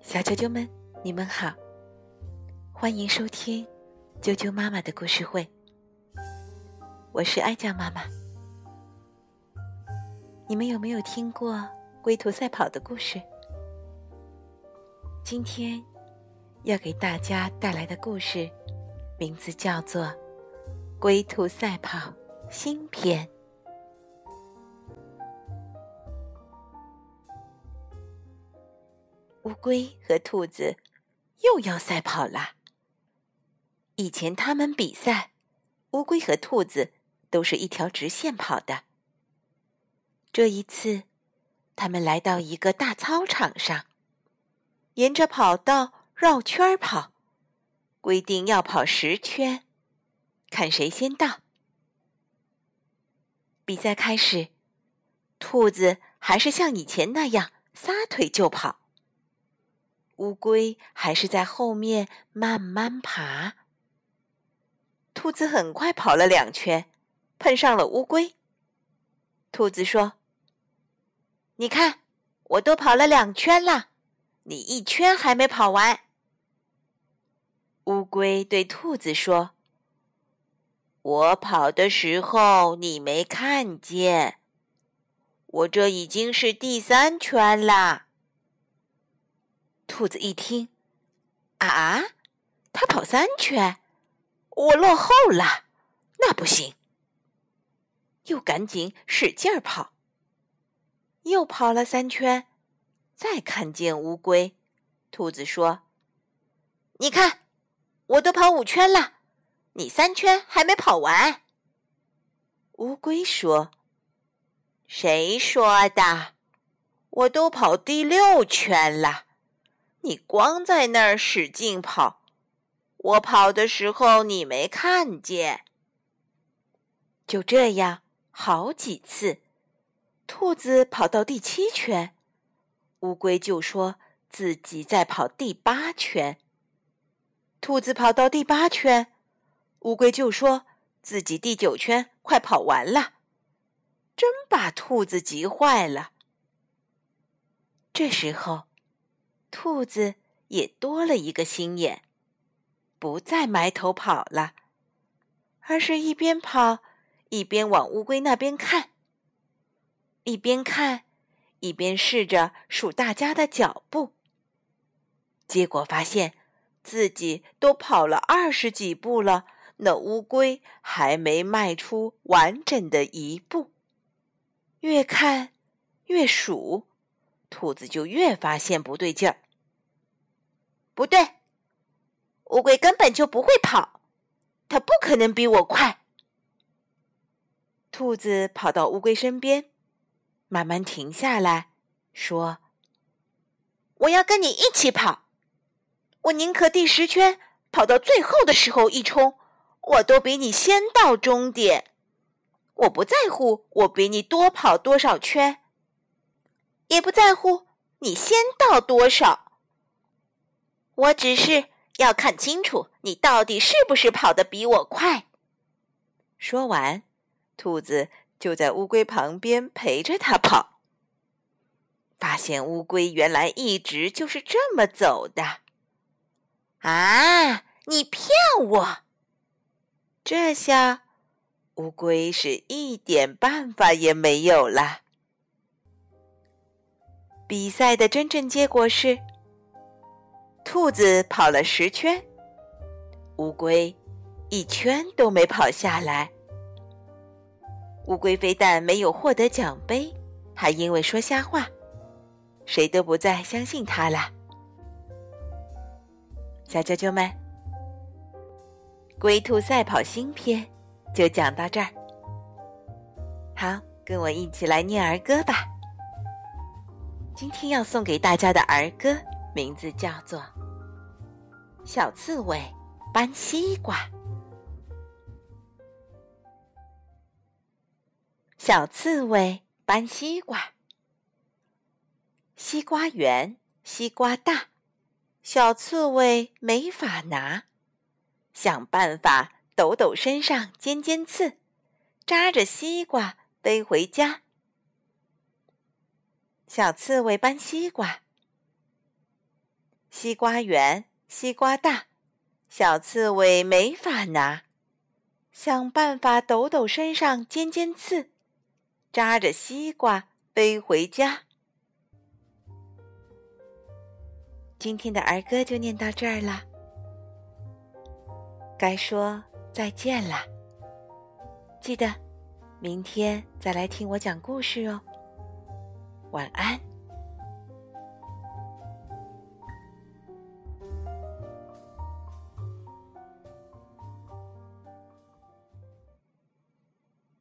小啾啾们，你们好，欢迎收听啾啾妈妈的故事会。我是爱酱妈妈。你们有没有听过龟兔赛跑的故事？今天要给大家带来的故事，名字叫做《龟兔赛跑新篇》。龟和兔子又要赛跑了。以前他们比赛，乌龟和兔子都是一条直线跑的。这一次，他们来到一个大操场上，沿着跑道绕圈跑，规定要跑十圈，看谁先到。比赛开始，兔子还是像以前那样撒腿就跑。乌龟还是在后面慢慢爬。兔子很快跑了两圈，碰上了乌龟。兔子说：“你看，我都跑了两圈了，你一圈还没跑完。”乌龟对兔子说：“我跑的时候你没看见，我这已经是第三圈了。”兔子一听，啊，他跑三圈，我落后了，那不行。又赶紧使劲儿跑，又跑了三圈，再看见乌龟，兔子说：“你看，我都跑五圈了，你三圈还没跑完。”乌龟说：“谁说的？我都跑第六圈了。”你光在那儿使劲跑，我跑的时候你没看见。就这样好几次，兔子跑到第七圈，乌龟就说自己在跑第八圈。兔子跑到第八圈，乌龟就说自己第九圈快跑完了，真把兔子急坏了。这时候。兔子也多了一个心眼，不再埋头跑了，而是一边跑一边往乌龟那边看，一边看一边试着数大家的脚步。结果发现自己都跑了二十几步了，那乌龟还没迈出完整的一步。越看越数。兔子就越发现不对劲儿。不对，乌龟根本就不会跑，它不可能比我快。兔子跑到乌龟身边，慢慢停下来说：“我要跟你一起跑，我宁可第十圈跑到最后的时候一冲，我都比你先到终点。我不在乎我比你多跑多少圈。”也不在乎你先到多少，我只是要看清楚你到底是不是跑得比我快。说完，兔子就在乌龟旁边陪着它跑。发现乌龟原来一直就是这么走的。啊！你骗我！这下乌龟是一点办法也没有了。比赛的真正结果是，兔子跑了十圈，乌龟一圈都没跑下来。乌龟非但没有获得奖杯，还因为说瞎话，谁都不再相信他了。小啾啾们，龟兔赛跑新篇就讲到这儿。好，跟我一起来念儿歌吧。今天要送给大家的儿歌名字叫做《小刺猬搬西瓜》。小刺猬搬西瓜，西瓜圆，西瓜大，小刺猬没法拿，想办法抖抖身上尖尖刺，扎着西瓜背回家。小刺猬搬西瓜。西瓜圆，西瓜大，小刺猬没法拿，想办法抖抖身上尖尖刺，扎着西瓜背回家。今天的儿歌就念到这儿了，该说再见了。记得明天再来听我讲故事哦。晚安。